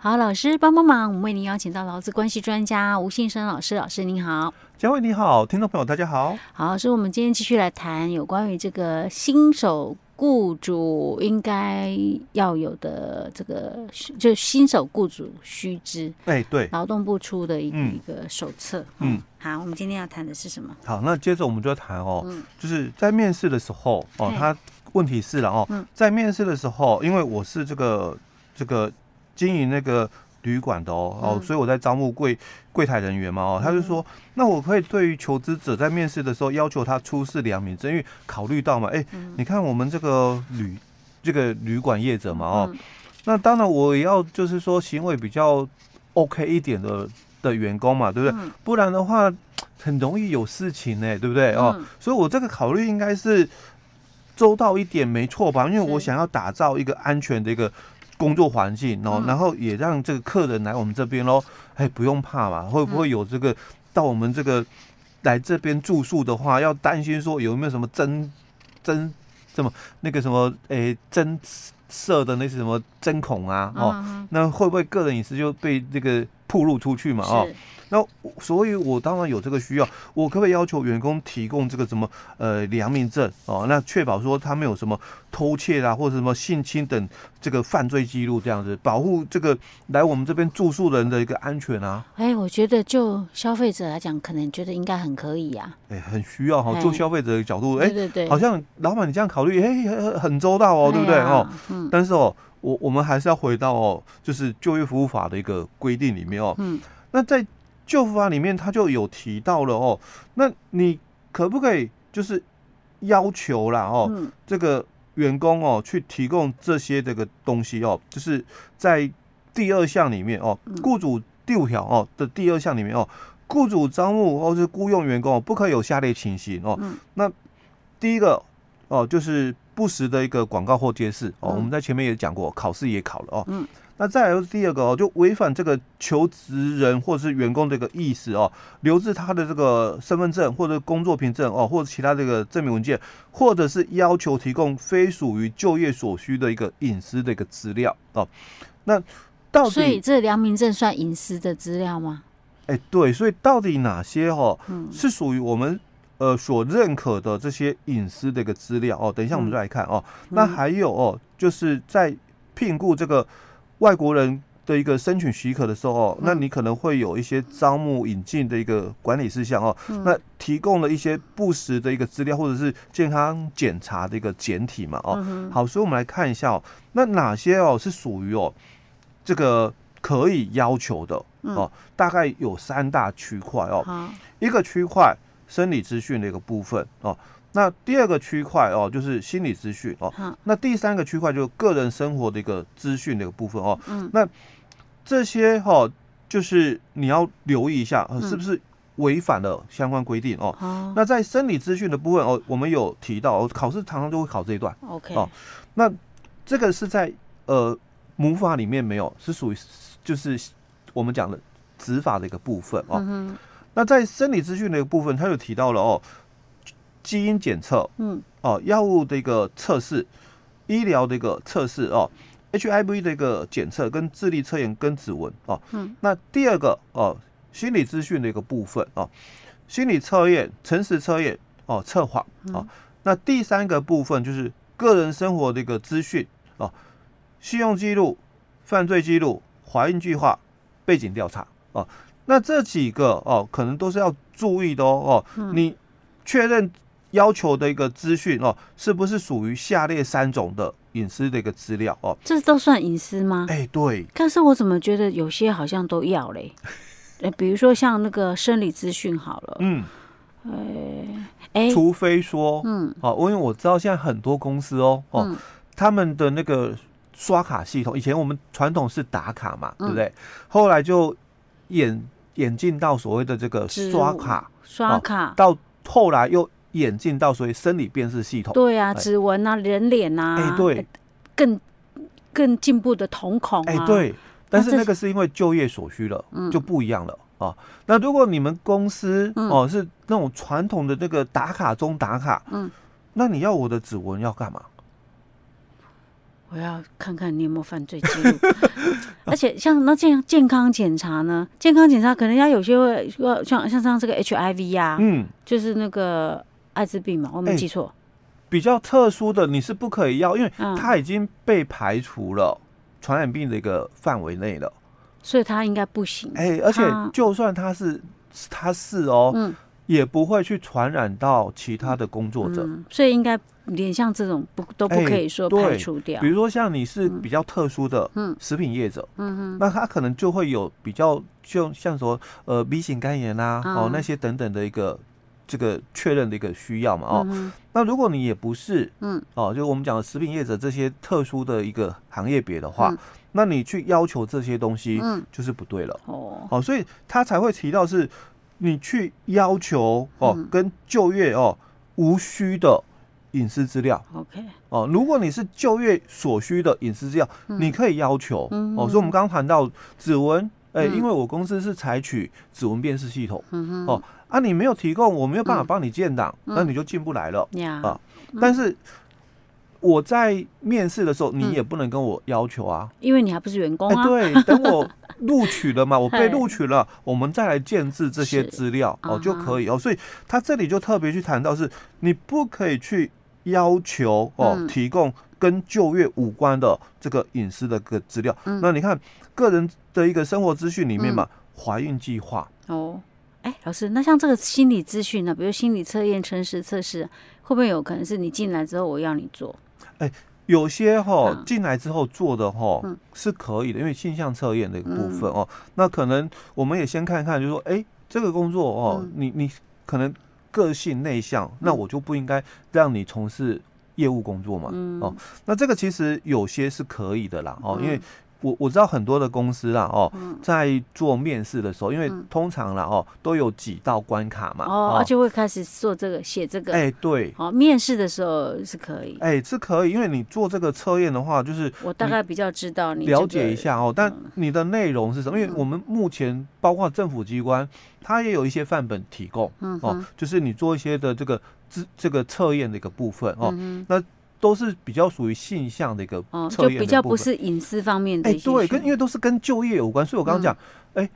好，老师帮帮忙，我们为您邀请到劳资关系专家吴信生老师，老师您好，佳慧你好，听众朋友大家好，好，所以我们今天继续来谈有关于这个新手雇主应该要有的这个，就新手雇主须知，哎，对，劳动部出的一个、嗯、一个手册，嗯，好，我们今天要谈的是什么？好，那接着我们就要谈哦，嗯、就是在面试的时候哦，他问题是了哦，嗯、在面试的时候，因为我是这个这个。经营那个旅馆的哦哦，所以我在招募柜柜台人员嘛哦，他就说，那我可以对于求职者在面试的时候要求他出示良民证，因为考虑到嘛，哎，你看我们这个旅这个旅馆业者嘛哦，那当然我也要就是说行为比较 OK 一点的的员工嘛，对不对？不然的话很容易有事情呢，对不对哦？所以我这个考虑应该是周到一点，没错吧？因为我想要打造一个安全的一个。工作环境哦，然后也让这个客人来我们这边喽，哎，不用怕嘛，会不会有这个到我们这个来这边住宿的话，要担心说有没有什么针针什么那个什么哎针设的那些什么针孔啊哦，那会不会个人隐私就被这个暴露出去嘛哦？那所以，我当然有这个需要，我可不可以要求员工提供这个什么呃良民证哦？那确保说他没有什么偷窃啊，或者什么性侵等这个犯罪记录，这样子保护这个来我们这边住宿人的一个安全啊？哎，我觉得就消费者来讲，可能觉得应该很可以呀。哎，很需要哈，做消费者的角度，哎，对对对，好像老板你这样考虑，哎，很周到哦，对不对哦？嗯。但是哦，我我们还是要回到哦，就是就业服务法的一个规定里面哦。嗯。那在就服法里面他就有提到了哦，那你可不可以就是要求啦哦，嗯、这个员工哦去提供这些这个东西哦，就是在第二项里面哦，雇主第五条哦的第二项里面哦，雇主招募或是雇佣员工哦，不可以有下列情形哦。嗯、那第一个哦就是不时的一个广告或揭示哦，我们在前面也讲过，考试也考了哦。嗯那再来就是第二个哦，就违反这个求职人或者是员工的一个意思哦，留置他的这个身份证或者工作凭证哦，或者其他这个证明文件，或者是要求提供非属于就业所需的一个隐私的一个资料哦。那到底，所以这良民证算隐私的资料吗？哎、欸，对，所以到底哪些哦，是属于我们呃所认可的这些隐私的一个资料哦？等一下我们再来看哦。那还有哦，就是在聘雇这个。外国人的一个申请许可的时候哦，那你可能会有一些招募引进的一个管理事项哦。那提供了一些不实的一个资料，或者是健康检查的一个简体嘛哦。好，所以我们来看一下哦，那哪些哦是属于哦这个可以要求的哦？大概有三大区块哦。一个区块生理资讯的一个部分哦。那第二个区块哦，就是心理资讯哦。好那第三个区块就是个人生活的一个资讯的一个部分哦。嗯。那这些哦，就是你要留意一下，是不是违反了相关规定哦？嗯、那在生理资讯的部分哦，我们有提到，考试常常就会考这一段。OK。哦，那这个是在呃母法里面没有，是属于就是我们讲的执法的一个部分哦。那在生理资讯的一个部分，它有提到了哦。基因检测，嗯，哦，药物的一个测试，医疗的一个测试哦，HIV 的一个检测跟智力测验跟指纹哦，嗯，那第二个哦，心理资讯的一个部分哦，心理测验、诚实测验哦，测谎哦，那第三个部分就是个人生活的一个资讯哦，信用记录、犯罪记录、怀孕计划、背景调查哦，那这几个哦，可能都是要注意的哦，哦，你确认。要求的一个资讯哦，是不是属于下列三种的隐私的一个资料哦？这都算隐私吗？哎、欸，对。但是我怎么觉得有些好像都要嘞？哎、欸，比如说像那个生理资讯好了，嗯，哎、欸，除非说，嗯，哦，因为我知道现在很多公司哦，哦，嗯、他们的那个刷卡系统，以前我们传统是打卡嘛，嗯、对不对？后来就演演进到所谓的这个刷卡，刷卡，到后来又。演进到所谓生理辨识系统，对啊，指纹啊，人脸啊，哎，对，更更进步的瞳孔，哎，对，但是那个是因为就业所需了，就不一样了啊。那如果你们公司哦是那种传统的那个打卡中打卡，嗯，那你要我的指纹要干嘛？我要看看你有没有犯罪记录。而且像那健健康检查呢？健康检查可能要有些会要像像像这个 HIV 呀、啊，嗯，就是那个艾滋病嘛，我没记错、欸。比较特殊的你是不可以要，因为它已经被排除了传染病的一个范围内了，所以它应该不行。哎、欸，而且就算它是它是哦，嗯。也不会去传染到其他的工作者，嗯、所以应该连像这种不都不可以说排除掉。欸、比如说像你是比较特殊的食品业者，嗯嗯，那他可能就会有比较就像说呃 B 型肝炎啊，嗯、哦那些等等的一个这个确认的一个需要嘛，哦，嗯、那如果你也不是，嗯，哦，就我们讲的食品业者这些特殊的一个行业别的话，嗯、那你去要求这些东西，嗯，就是不对了，哦，哦，所以他才会提到是。你去要求哦，跟就业哦无需的隐私资料，OK。哦，如果你是就业所需的隐私资料，你可以要求哦。所以我们刚刚谈到指纹，哎，因为我公司是采取指纹辨识系统，哦啊，你没有提供，我没有办法帮你建档，那你就进不来了啊。但是。我在面试的时候，你也不能跟我要求啊，因为你还不是员工啊。对，等我录取了嘛，我被录取了，我们再来建制这些资料哦就可以哦。所以他这里就特别去谈到是，你不可以去要求哦提供跟就业无关的这个隐私的个资料。那你看个人的一个生活资讯里面嘛，怀孕计划哦。哎，老师，那像这个心理资讯呢，比如心理测验、诚实测试，会不会有可能是你进来之后我要你做？哎、欸，有些哈进来之后做的哈是可以的，因为性向测验的一个部分哦。那可能我们也先看看，就是说，哎，这个工作哦，你你可能个性内向，那我就不应该让你从事业务工作嘛。哦，那这个其实有些是可以的啦。哦，因为。我我知道很多的公司啦，哦，在做面试的时候，因为通常啦，哦，都有几道关卡嘛，哦，而且会开始做这个写这个，哎，对，哦，面试的时候是可以，哎，是可以，因为你做这个测验的话，就是我大概比较知道你了解一下哦，但你的内容是什么？因为我们目前包括政府机关，它也有一些范本提供，哦，就是你做一些的这个这这个测验的一个部分哦，那。都是比较属于性向的一个测验，就比较不是隐私方面的。哎，对，跟因为都是跟就业有关，所以我刚刚讲，哎，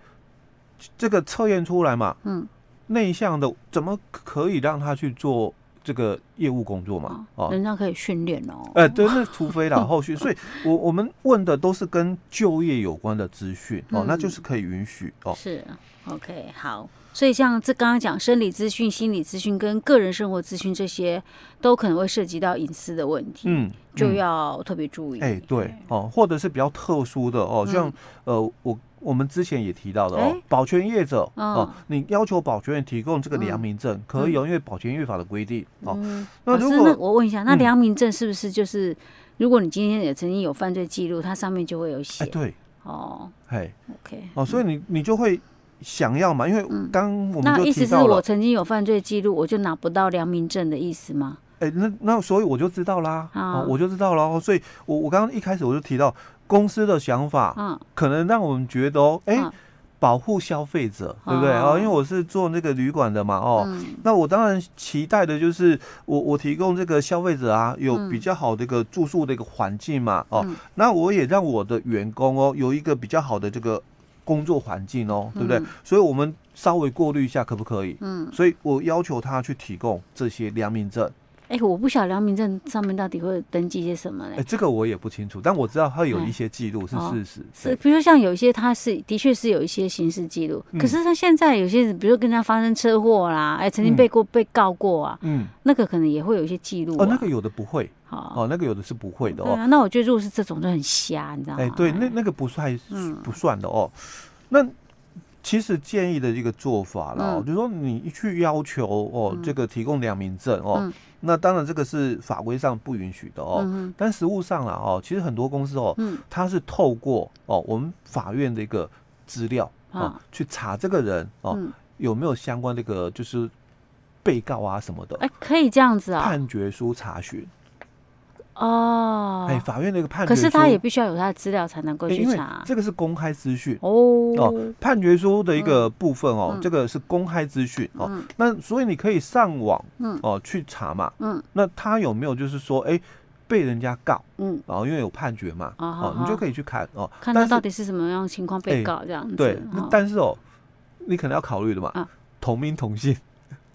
这个测验出来嘛，嗯，内向的怎么可以让他去做这个业务工作嘛？哦，人家可以训练哦。哎，对，那除非啦，后续，所以我我们问的都是跟就业有关的资讯哦，那就是可以允许哦。是，OK，好。所以像这刚刚讲生理资讯、心理资讯跟个人生活资讯这些，都可能会涉及到隐私的问题，嗯，就要特别注意。哎，对哦，或者是比较特殊的哦，像呃，我我们之前也提到的哦，保全业者哦，你要求保全员提供这个良民证，可以有，因为保全业法的规定哦。那如果我问一下，那良民证是不是就是，如果你今天也曾经有犯罪记录，它上面就会有写？对，哦，嘿，OK，哦，所以你你就会。想要嘛？因为刚我们那意思是我曾经有犯罪记录，我就拿不到良民证的意思吗？哎，那那所以我就知道啦，啊，我就知道了。所以我我刚刚一开始我就提到公司的想法，嗯，可能让我们觉得哦，哎，保护消费者，对不对啊？因为我是做那个旅馆的嘛，哦，那我当然期待的就是我我提供这个消费者啊，有比较好的一个住宿的一个环境嘛，哦，那我也让我的员工哦有一个比较好的这个。工作环境哦，对不对？嗯、所以我们稍微过滤一下，可不可以？嗯，所以我要求他去提供这些良民证。哎，我不晓得良民证上面到底会登记些什么嘞？哎，这个我也不清楚，但我知道他有一些记录是事实。是，比如说像有一些他是的确是有一些刑事记录，嗯、可是他现在有些人，比如说跟他发生车祸啦，哎，曾经被过、嗯、被告过啊，嗯，那个可能也会有一些记录、啊。哦，那个有的不会。哦，那个有的是不会的哦。啊、那我觉得如果是这种就很瞎，你知道吗？哎，对，那那个不算，不算的哦。嗯、那其实建议的一个做法啦，嗯、就是说你去要求哦，这个提供良民证哦，嗯、那当然这个是法规上不允许的哦。嗯、但实务上了哦，其实很多公司哦，嗯、它是透过哦我们法院的一个资料啊、哦，去查这个人哦、嗯、有没有相关这个就是被告啊什么的。哎，可以这样子啊？判决书查询。哦，哎，法院的一个判决书，可是他也必须要有他的资料才能够去查。这个是公开资讯。哦。哦，判决书的一个部分哦，这个是公开资讯哦。那所以你可以上网哦去查嘛。嗯，那他有没有就是说，哎，被人家告，嗯，然后因为有判决嘛，哦，你就可以去看哦，看他到底是什么样的情况被告这样子。对，但是哦，你可能要考虑的嘛，同名同姓。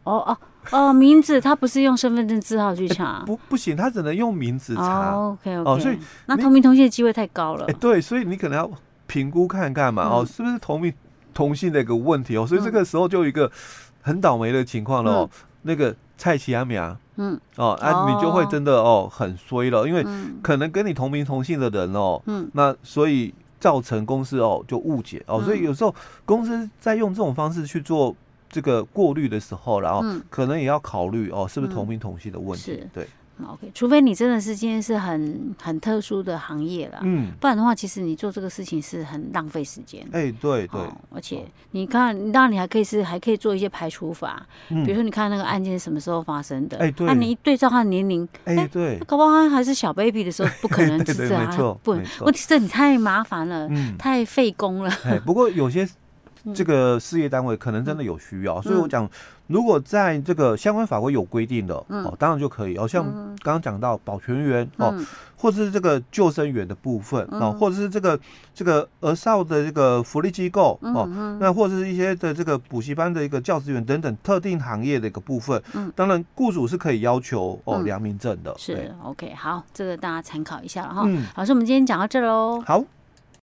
哦哦哦，名字他不是用身份证字号去查，不不行，他只能用名字查。OK OK，哦所以那同名同姓的机会太高了。哎，对，所以你可能要评估看看嘛，哦，是不是同名同姓的一个问题哦？所以这个时候就有一个很倒霉的情况了哦，那个蔡奇阿米啊，嗯，哦，啊，你就会真的哦很衰了，因为可能跟你同名同姓的人哦，嗯，那所以造成公司哦就误解哦，所以有时候公司在用这种方式去做。这个过滤的时候，然后可能也要考虑哦，是不是同名同姓的问题？嗯、对，OK，除非你真的是今天是很很特殊的行业了，嗯，不然的话，其实你做这个事情是很浪费时间。哎，对对、哦，而且你看，当然你还可以是还可以做一些排除法，嗯、比如说你看那个案件是什么时候发生的，哎，对，那你一对照他的年龄，哎，对，搞不好他还是小 baby 的时候，不可能是这样，没错，不，问题是你太麻烦了，嗯，太费工了。哎，不过有些。这个事业单位可能真的有需要，所以我讲，如果在这个相关法规有规定的哦，当然就可以哦。像刚刚讲到保全员哦，或者是这个救生员的部分哦，或者是这个这个儿少的这个福利机构哦，那或者是一些的这个补习班的一个教职员等等特定行业的一个部分，当然雇主是可以要求哦良民证的。是 OK，好，这个大家参考一下了哈。好，所以我们今天讲到这喽。好。